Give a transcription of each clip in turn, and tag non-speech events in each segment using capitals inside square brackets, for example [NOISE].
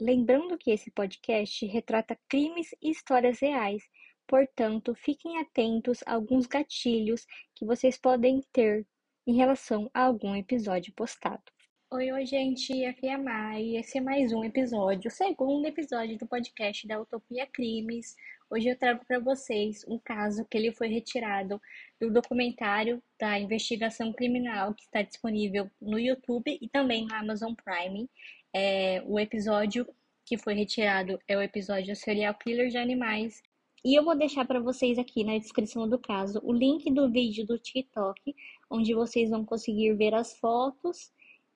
Lembrando que esse podcast retrata crimes e histórias reais, portanto, fiquem atentos a alguns gatilhos que vocês podem ter em relação a algum episódio postado. Oi, oi, gente, aqui é a Mai. Esse é mais um episódio, o segundo episódio do podcast da Utopia Crimes. Hoje eu trago para vocês um caso que ele foi retirado do documentário da investigação criminal que está disponível no YouTube e também no Amazon Prime. É, o episódio que foi retirado é o episódio Serial Killer de Animais. E eu vou deixar para vocês aqui na descrição do caso o link do vídeo do TikTok, onde vocês vão conseguir ver as fotos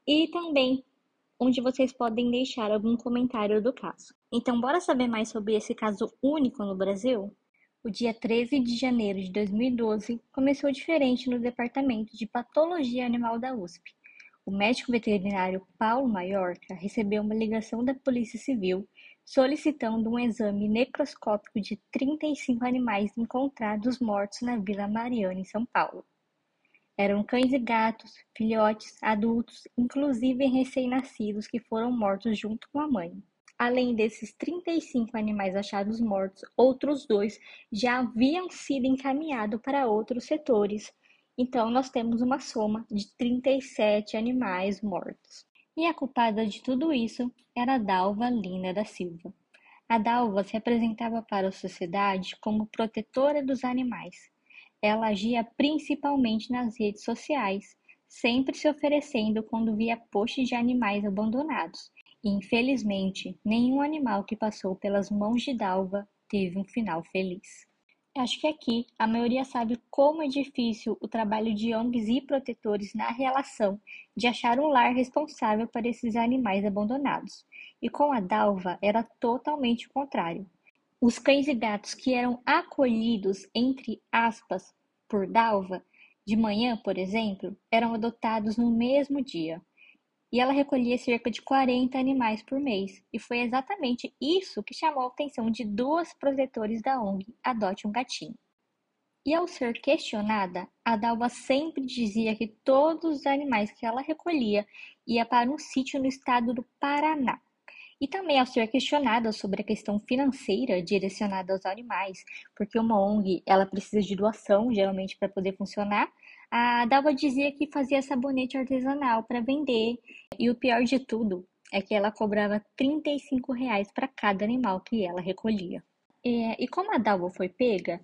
e também onde vocês podem deixar algum comentário do caso. Então, bora saber mais sobre esse caso único no Brasil? O dia 13 de janeiro de 2012 começou diferente no Departamento de Patologia Animal da USP. O médico veterinário Paulo Maiorca recebeu uma ligação da Polícia Civil solicitando um exame necroscópico de 35 animais encontrados mortos na Vila Mariana, em São Paulo. Eram cães e gatos, filhotes, adultos, inclusive recém-nascidos que foram mortos junto com a mãe. Além desses 35 animais achados mortos, outros dois já haviam sido encaminhados para outros setores, então, nós temos uma soma de 37 animais mortos. E a culpada de tudo isso era a Dalva Lina da Silva. A Dalva se apresentava para a sociedade como protetora dos animais. Ela agia principalmente nas redes sociais, sempre se oferecendo quando via posts de animais abandonados. E, infelizmente, nenhum animal que passou pelas mãos de Dalva teve um final feliz. Acho que aqui a maioria sabe como é difícil o trabalho de ONGs e protetores na relação de achar um lar responsável para esses animais abandonados. E com a Dalva era totalmente o contrário. Os cães e gatos que eram acolhidos, entre aspas, por Dalva, de manhã, por exemplo, eram adotados no mesmo dia e ela recolhia cerca de 40 animais por mês, e foi exatamente isso que chamou a atenção de duas protetores da ONG Adote um Gatinho. E ao ser questionada, a Dalva sempre dizia que todos os animais que ela recolhia ia para um sítio no estado do Paraná. E também ao ser questionada sobre a questão financeira direcionada aos animais, porque uma ONG ela precisa de doação geralmente para poder funcionar, a Dalva dizia que fazia sabonete artesanal para vender. E o pior de tudo é que ela cobrava 35 reais para cada animal que ela recolhia. E, e como a Dalva foi pega,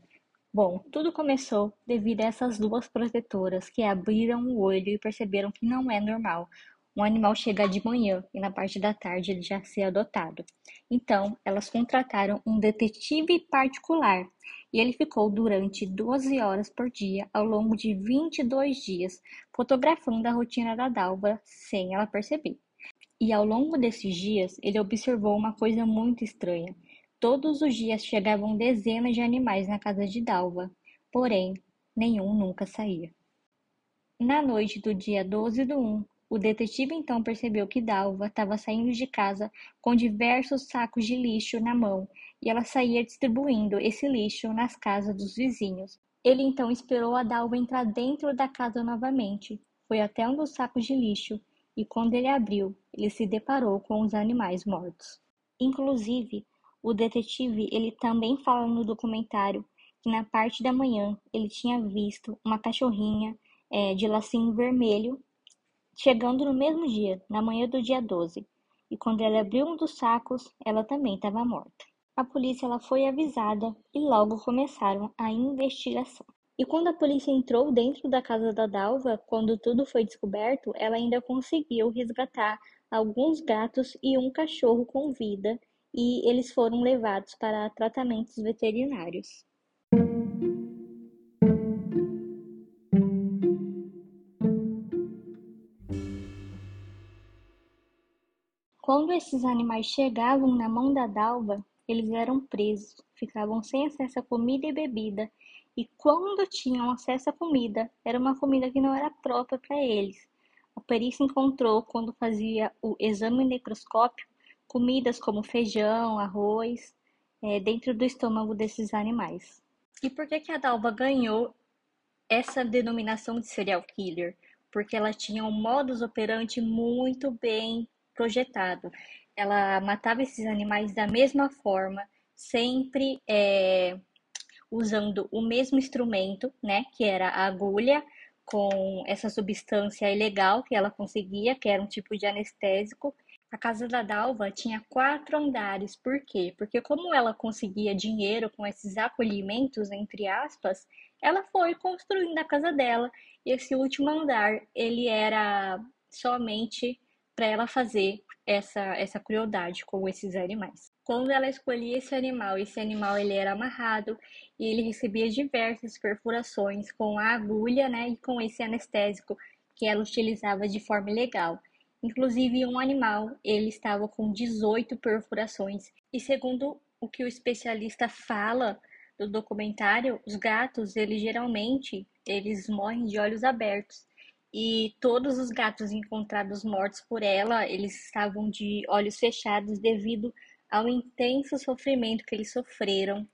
Bom, tudo começou devido a essas duas protetoras que abriram o olho e perceberam que não é normal um animal chegar de manhã e na parte da tarde ele já ser adotado. Então, elas contrataram um detetive particular e ele ficou durante 12 horas por dia ao longo de 22 dias, fotografando a rotina da Dalva sem ela perceber. E ao longo desses dias, ele observou uma coisa muito estranha. Todos os dias chegavam dezenas de animais na casa de Dalva, porém, nenhum nunca saía. Na noite do dia 12 do 1, o detetive então percebeu que Dalva estava saindo de casa com diversos sacos de lixo na mão e ela saía distribuindo esse lixo nas casas dos vizinhos. Ele então esperou a Dalva entrar dentro da casa novamente, foi até um dos sacos de lixo e quando ele abriu, ele se deparou com os animais mortos. Inclusive, o detetive ele também fala no documentário que na parte da manhã ele tinha visto uma cachorrinha é, de lacinho vermelho chegando no mesmo dia, na manhã do dia 12, e quando ele abriu um dos sacos, ela também estava morta. A polícia ela foi avisada e logo começaram a investigação. E quando a polícia entrou dentro da casa da Dalva, quando tudo foi descoberto, ela ainda conseguiu resgatar alguns gatos e um cachorro com vida, e eles foram levados para tratamentos veterinários. Quando esses animais chegavam na mão da Dalva, eles eram presos, ficavam sem acesso a comida e bebida, e quando tinham acesso à comida, era uma comida que não era própria para eles. A perícia encontrou, quando fazia o exame necroscópio, comidas como feijão, arroz, é, dentro do estômago desses animais. E por que, que a Dalva ganhou essa denominação de serial killer? Porque ela tinha um modus operandi muito bem projetado. Ela matava esses animais da mesma forma, sempre é, usando o mesmo instrumento, né, que era a agulha, com essa substância ilegal que ela conseguia, que era um tipo de anestésico. A casa da Dalva tinha quatro andares, por quê? Porque como ela conseguia dinheiro com esses acolhimentos, entre aspas, ela foi construindo a casa dela. E esse último andar, ele era somente para ela fazer essa, essa crueldade com esses animais. Quando ela escolhia esse animal, esse animal ele era amarrado e ele recebia diversas perfurações com a agulha, né, e com esse anestésico que ela utilizava de forma ilegal. Inclusive, um animal, ele estava com 18 perfurações. E segundo o que o especialista fala do documentário, os gatos, eles geralmente, eles morrem de olhos abertos. E todos os gatos encontrados mortos por ela, eles estavam de olhos fechados devido ao intenso sofrimento que eles sofreram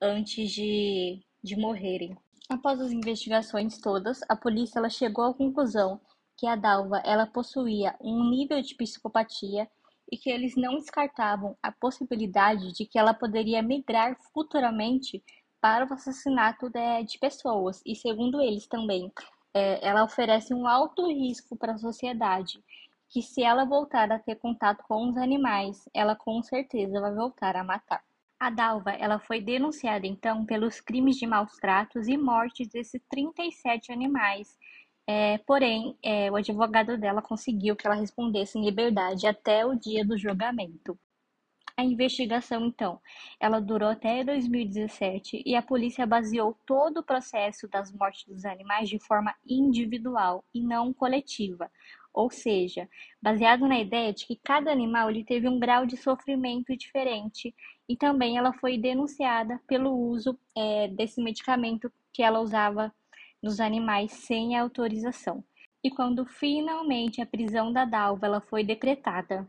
antes de, de morrerem. Após as investigações todas, a polícia ela chegou à conclusão que a Dalva ela possuía um nível de psicopatia e que eles não descartavam a possibilidade de que ela poderia migrar futuramente para o assassinato de, de pessoas. E segundo eles também, é, ela oferece um alto risco para a sociedade que se ela voltar a ter contato com os animais, ela com certeza vai voltar a matar. A Dalva, ela foi denunciada então pelos crimes de maus tratos e mortes desses 37 animais. É, porém, é, o advogado dela conseguiu que ela respondesse em liberdade até o dia do julgamento. A investigação, então, ela durou até 2017 e a polícia baseou todo o processo das mortes dos animais de forma individual e não coletiva, ou seja, baseado na ideia de que cada animal ele teve um grau de sofrimento diferente e também ela foi denunciada pelo uso é, desse medicamento que ela usava nos animais sem autorização. E quando finalmente a prisão da Dalva ela foi decretada,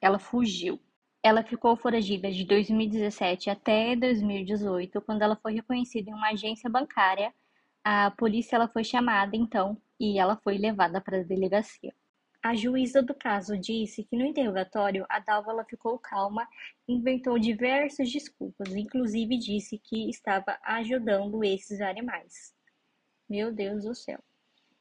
ela fugiu. Ela ficou foragida de 2017 até 2018, quando ela foi reconhecida em uma agência bancária. A polícia ela foi chamada então e ela foi levada para a delegacia. A juíza do caso disse que no interrogatório a Dalva ficou calma inventou diversas desculpas, inclusive disse que estava ajudando esses animais. Meu Deus do céu.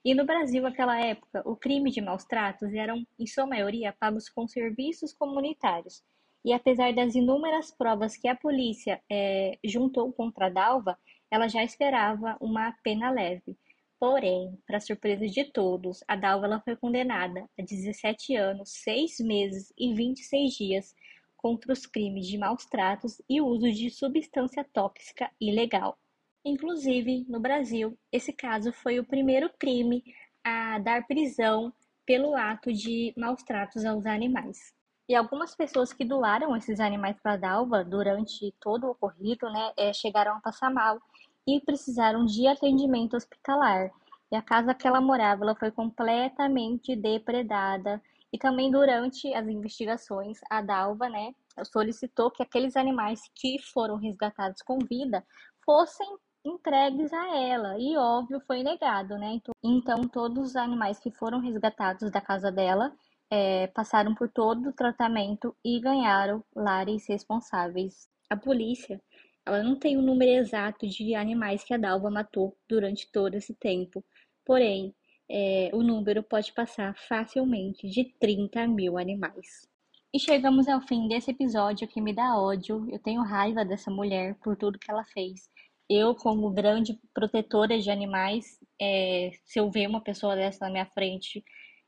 E no Brasil, naquela época, o crime de maus tratos eram, em sua maioria, pagos com serviços comunitários. E apesar das inúmeras provas que a polícia é, juntou contra a Dalva, ela já esperava uma pena leve. Porém, para surpresa de todos, a Dalva foi condenada a 17 anos, 6 meses e 26 dias contra os crimes de maus tratos e uso de substância tóxica ilegal. Inclusive, no Brasil, esse caso foi o primeiro crime a dar prisão pelo ato de maus tratos aos animais. E algumas pessoas que doaram esses animais para a Dalva durante todo o ocorrido, né, é, chegaram a passar mal e precisaram de atendimento hospitalar. E a casa que ela morava ela foi completamente depredada. E também durante as investigações, a Dalva né, solicitou que aqueles animais que foram resgatados com vida fossem entregues a ela. E óbvio, foi negado, né? Então, então todos os animais que foram resgatados da casa dela é, passaram por todo o tratamento e ganharam lares responsáveis. A polícia ela não tem o um número exato de animais que a Dalva matou durante todo esse tempo, porém, é, o número pode passar facilmente de 30 mil animais. E chegamos ao fim desse episódio que me dá ódio. Eu tenho raiva dessa mulher por tudo que ela fez. Eu, como grande protetora de animais, é, se eu ver uma pessoa dessa na minha frente,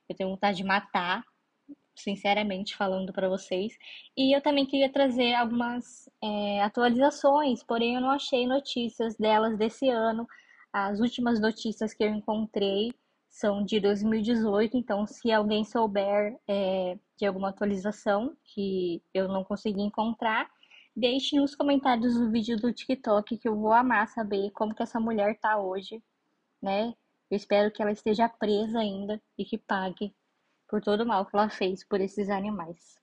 eu tenho vontade de matar, sinceramente falando para vocês. E eu também queria trazer algumas é, atualizações, porém eu não achei notícias delas desse ano. As últimas notícias que eu encontrei são de 2018, então se alguém souber é, de alguma atualização que eu não consegui encontrar, deixe nos comentários do vídeo do TikTok que eu vou amar saber como que essa mulher tá hoje, né? Eu espero que ela esteja presa ainda e que pague por todo o mal que ela fez por esses animais.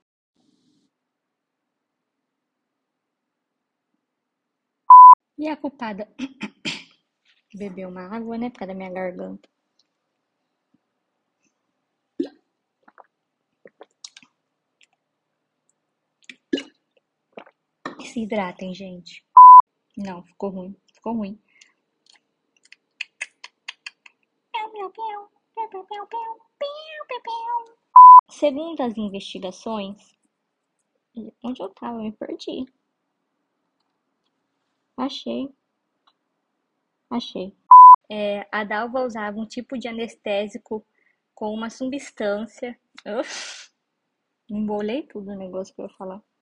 E a culpada [COUGHS] bebeu uma água, né, da minha garganta. se hidratem, gente. Não, ficou ruim. Ficou ruim. Segundo as investigações, onde eu tava? Me perdi. Achei. Achei. É, a Dalva usava um tipo de anestésico com uma substância. Uf, embolei tudo o negócio que eu ia falar.